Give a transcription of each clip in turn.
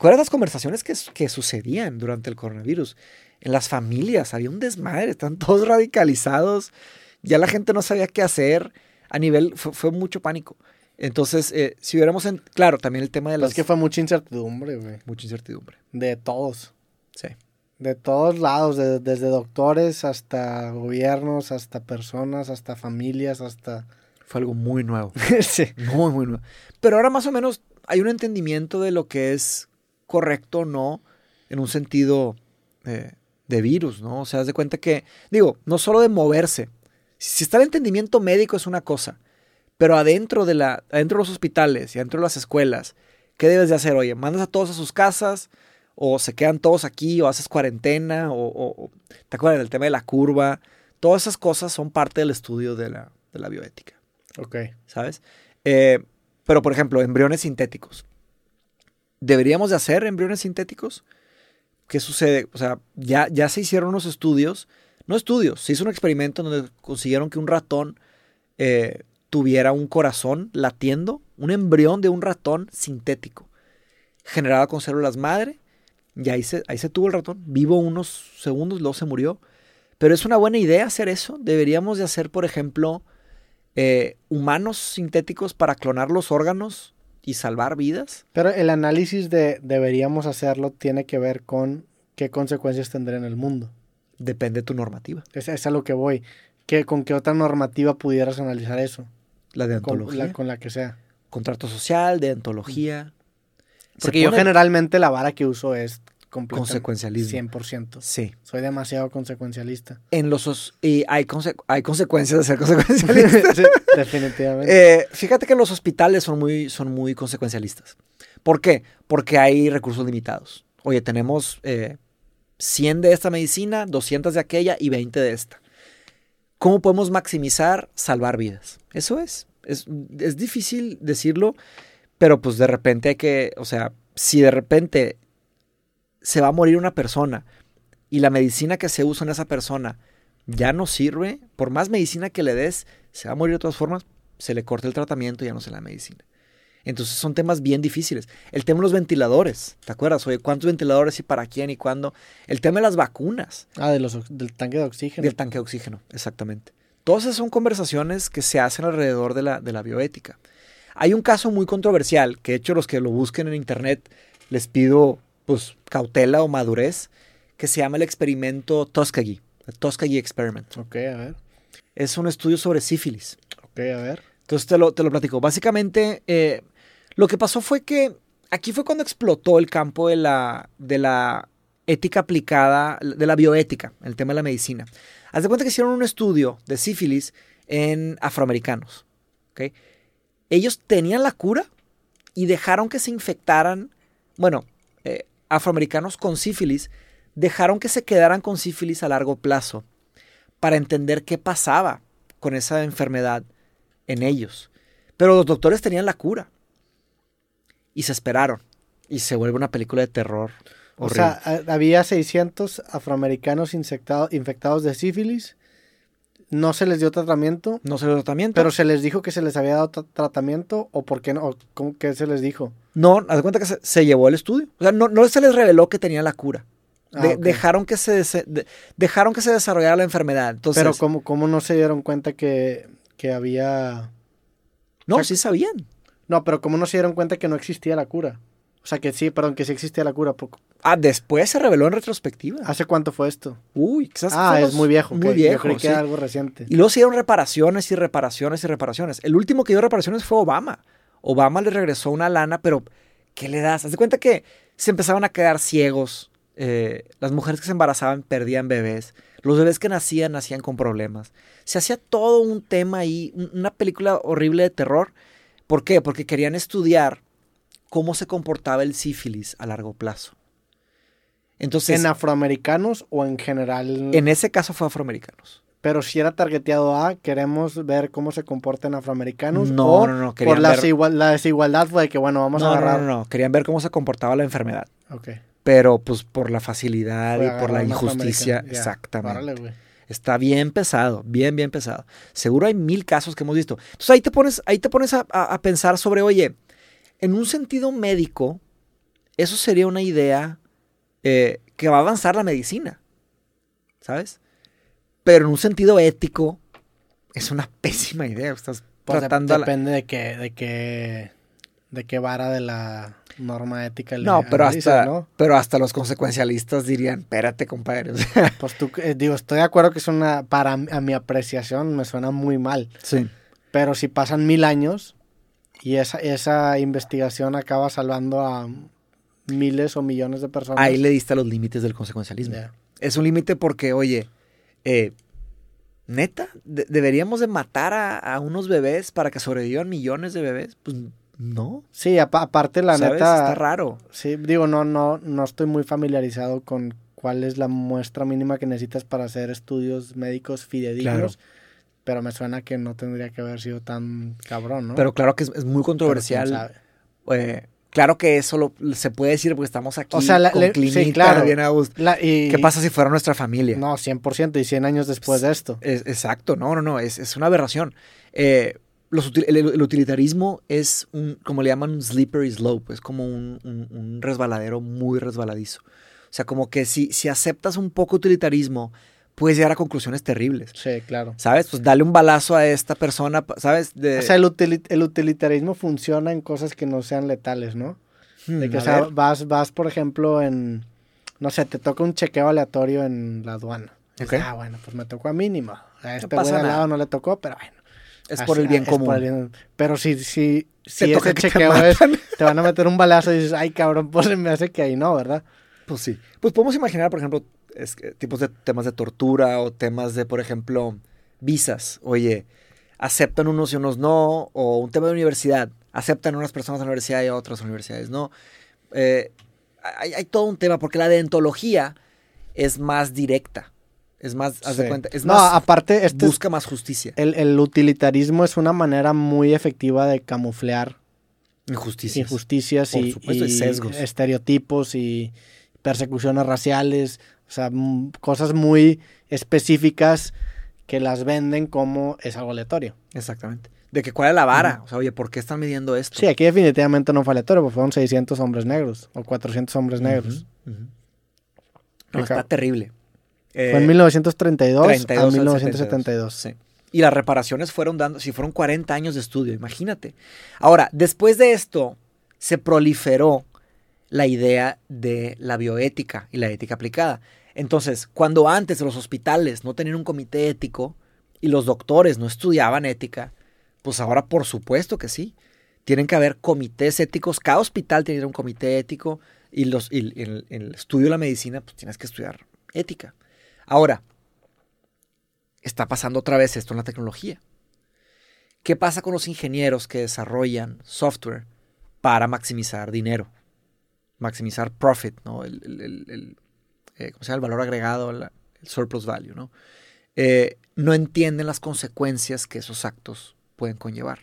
¿Cuáles las conversaciones que, que sucedían durante el coronavirus? En las familias había un desmadre, están todos radicalizados, ya la gente no sabía qué hacer, a nivel, fue, mucho pánico. Entonces, eh, si hubiéramos, en, claro, también el tema de las... Es que fue mucha incertidumbre, güey. Mucha incertidumbre. De todos. Sí. De todos lados, desde doctores hasta gobiernos, hasta personas, hasta familias, hasta... Fue algo muy nuevo. sí. Muy, muy nuevo. Pero ahora más o menos hay un entendimiento de lo que es correcto o no en un sentido eh, de virus, ¿no? O sea, haz de cuenta que, digo, no solo de moverse. Si está el entendimiento médico es una cosa, pero adentro de, la, adentro de los hospitales y adentro de las escuelas, ¿qué debes de hacer? Oye, mandas a todos a sus casas, o se quedan todos aquí, o haces cuarentena, o, ¿te acuerdas del tema de la curva? Todas esas cosas son parte del estudio de la, de la bioética. Ok. ¿Sabes? Eh, pero, por ejemplo, embriones sintéticos. ¿Deberíamos de hacer embriones sintéticos? ¿Qué sucede? O sea, ya, ya se hicieron unos estudios, no estudios, se hizo un experimento donde consiguieron que un ratón eh, tuviera un corazón latiendo, un embrión de un ratón sintético, generado con células madre, y ahí se, ahí se tuvo el ratón, vivo unos segundos, luego se murió. Pero es una buena idea hacer eso. Deberíamos de hacer, por ejemplo, eh, humanos sintéticos para clonar los órganos y salvar vidas. Pero el análisis de deberíamos hacerlo tiene que ver con qué consecuencias tendrá en el mundo. Depende de tu normativa. Es, es a lo que voy. ¿Qué, ¿Con qué otra normativa pudieras analizar eso? La de antología. Con la, que sea. Contrato social, de antología. Porque yo generalmente la vara que uso es consecuencialismo. 100%. Sí. Soy demasiado consecuencialista. En los y hay, hay consecuencias de ser consecuencialista. sí, definitivamente. Eh, fíjate que los hospitales son muy, son muy consecuencialistas. ¿Por qué? Porque hay recursos limitados. Oye, tenemos eh, 100 de esta medicina, 200 de aquella y 20 de esta. ¿Cómo podemos maximizar salvar vidas? Eso es. Es, es difícil decirlo, pero pues de repente hay que, o sea, si de repente se va a morir una persona y la medicina que se usa en esa persona ya no sirve, por más medicina que le des, se va a morir de todas formas, se le corta el tratamiento y ya no se la medicina. Entonces son temas bien difíciles. El tema de los ventiladores, ¿te acuerdas? Oye, ¿cuántos ventiladores y para quién y cuándo? El tema de las vacunas. Ah, de los, del tanque de oxígeno. Del tanque de oxígeno, exactamente. Todas esas son conversaciones que se hacen alrededor de la, de la bioética. Hay un caso muy controversial, que de hecho los que lo busquen en internet les pido pues, cautela o madurez, que se llama el experimento Tuskegee, el Tuskegee Experiment. Ok, a ver. Es un estudio sobre sífilis. Ok, a ver. Entonces te lo, te lo platico. Básicamente, eh, lo que pasó fue que aquí fue cuando explotó el campo de la, de la ética aplicada, de la bioética, el tema de la medicina. Haz de cuenta que hicieron un estudio de sífilis en afroamericanos. ¿okay? Ellos tenían la cura y dejaron que se infectaran, bueno, afroamericanos con sífilis dejaron que se quedaran con sífilis a largo plazo para entender qué pasaba con esa enfermedad en ellos. Pero los doctores tenían la cura y se esperaron y se vuelve una película de terror. O sea, había 600 afroamericanos infectados de sífilis no se les dio tratamiento. No se les dio tratamiento. Pero se les dijo que se les había dado tratamiento o por qué no, ¿cómo que se les dijo? No, haz de cuenta que se, llevó el estudio. O sea, no, no, se les reveló que tenía la cura. Ah, dejaron, que se, dejaron que se desarrollara la enfermedad. Entonces, pero ¿cómo, ¿cómo no se dieron cuenta que, que había... No, sí sabían. No, pero ¿cómo no se dieron cuenta que no existía la cura? O sea, que sí, perdón, que sí existía la cura. Ah, después se reveló en retrospectiva. ¿Hace cuánto fue esto? Uy, quizás Ah, es muy viejo. Muy viejo. Yo creí que era algo reciente. Y luego se dieron reparaciones y reparaciones y reparaciones. El último que dio reparaciones fue Obama. Obama le regresó una lana, pero ¿qué le das? Haz de cuenta que se empezaban a quedar ciegos. Eh, las mujeres que se embarazaban perdían bebés. Los bebés que nacían nacían con problemas. Se hacía todo un tema ahí, una película horrible de terror. ¿Por qué? Porque querían estudiar cómo se comportaba el sífilis a largo plazo. Entonces, ¿En afroamericanos o en general? En ese caso fue afroamericanos. Pero si era targeteado a, queremos ver cómo se comportan afroamericanos. No, no, no. Por la, la, desigualdad fue de que, bueno, vamos a agarrar. No, no, no. Querían ver cómo se comportaba la enfermedad. Ok. Pero, pues, por la facilidad y por la injusticia. Exactamente. Está bien pesado, bien, bien pesado. Seguro hay mil casos que hemos visto. Entonces ahí te pones, ahí te pones a pensar sobre, oye, en un sentido médico, eso sería una idea eh, que va a avanzar la medicina, ¿sabes? Pero en un sentido ético, es una pésima idea. Estás Pues de- tratando la- depende de qué, de qué, de qué vara de la norma ética le No, pero hasta, ¿no? pero hasta los consecuencialistas dirían, espérate, compadre. o sea, Pues tú, eh, digo, estoy de acuerdo que es una, para a mi apreciación me suena muy mal, sí. pero si pasan mil años y esa, esa investigación acaba salvando a miles o millones de personas. Ahí le diste a los límites del consecuencialismo. Es un límite porque, oye, eh, neta, ¿De- ¿deberíamos de matar a, a unos bebés para que sobrevivan millones de bebés? Pues no. Sí, apa- aparte la ¿sabes? neta, Está raro. sí, digo, no, no, no estoy muy familiarizado con cuál es la muestra mínima que necesitas para hacer estudios médicos fidedignos, pero me suena que no tendría que haber sido tan cabrón, ¿no? Pero claro que es, es muy controversial. Eh, claro que eso lo- se puede decir porque estamos aquí O sea, la- con le- sí, clinita, claro. bien a gusto. La- y- ¿Qué pasa si fuera nuestra familia? No, 100% y 100 años después de esto. Es- exacto, no, no, no, es, es una aberración. Eh, los el, el utilitarismo es un, como le llaman, un slippery slope, es como un, un- un resbaladero muy resbaladizo. O sea, como que si, si aceptas un poco utilitarismo, puedes llegar a conclusiones terribles. Sí, claro. ¿Sabes? Pues dale un balazo a esta persona, ¿sabes? De, O sea, el, utili- el utilitarismo funciona en cosas que no sean letales, ¿no? hmm, De que, o sea, ver, vas, vas, por ejemplo, en, no sé, te toca un chequeo aleatorio en la aduana. Ok. Dices, Ah, bueno, pues me tocó a mínimo. A este pasa güey al lado no le tocó, pero bueno. es por el bien común. por el bien- Pero si, si, si Te toca ese que te chequeo es, matan. te van a meter un balazo y dices, ay, cabrón, pues me hace que ahí no, ¿verdad? Pues sí. Pues podemos imaginar, por ejemplo, es tipos de temas de tortura o temas de, por ejemplo, visas. Oye, aceptan unos y unos no. O un tema de universidad. Aceptan unas personas en la universidad y a otras universidades no. Eh, hay, hay todo un tema porque la deontología es más directa. Es más, haz de cuenta, es no, más, aparte, este es- busca más justicia. el, el utilitarismo es una manera muy efectiva de camuflear Injusticia. injusticias Por y, supuesto, y y sesgos. estereotipos y persecuciones raciales, o sea, mm, cosas muy específicas que las venden como es algo aleatorio. Exactamente. De que cuál es la vara. O sea, oye, ¿por qué están midiendo esto? Sí, aquí definitivamente no fue aleatorio, porque fueron 600 hombres negros o 400 hombres negros. No, está terrible. Eh, Fue en 1932 32 a al 1972. Sí. Y las reparaciones fueron dando, si fueron 40 años de estudio, imagínate. Ahora, después de esto, se proliferó la idea de la bioética y la ética aplicada. Entonces, cuando antes los hospitales no tenían un comité ético y los doctores no estudiaban ética, pues ahora por supuesto que sí. Tienen que haber comités éticos, cada hospital tiene un comité ético y, los, y el, estudio de la medicina, pues tienes que estudiar ética. Ahora, está pasando otra vez esto en la tecnología. ¿Qué pasa con los ingenieros que desarrollan software para maximizar dinero? Maximizar profit, ¿no? El, eh, ¿cómo se el valor agregado, el surplus value, ¿no? Eh, no entienden las consecuencias que esos actos pueden conllevar.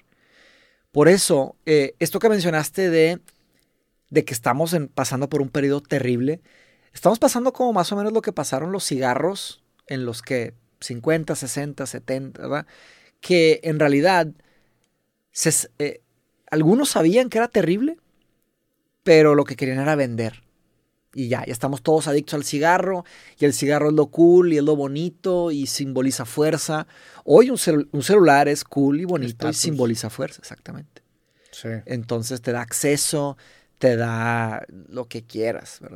Por eso, eh, esto que mencionaste de, de que estamos en- pasando por un periodo terrible, estamos pasando como más o menos lo que pasaron los cigarros en los que 50, 60, 70, ¿verdad? Que en realidad eh, algunos sabían que era terrible, pero lo que querían era vender. Y ya, ya estamos todos adictos al cigarro, y el cigarro es lo cool y es lo bonito y simboliza fuerza. Hoy un, un celular es cool y bonito y simboliza fuerza, exactamente. Sí. Entonces te da acceso, te da lo que quieras, ¿verdad?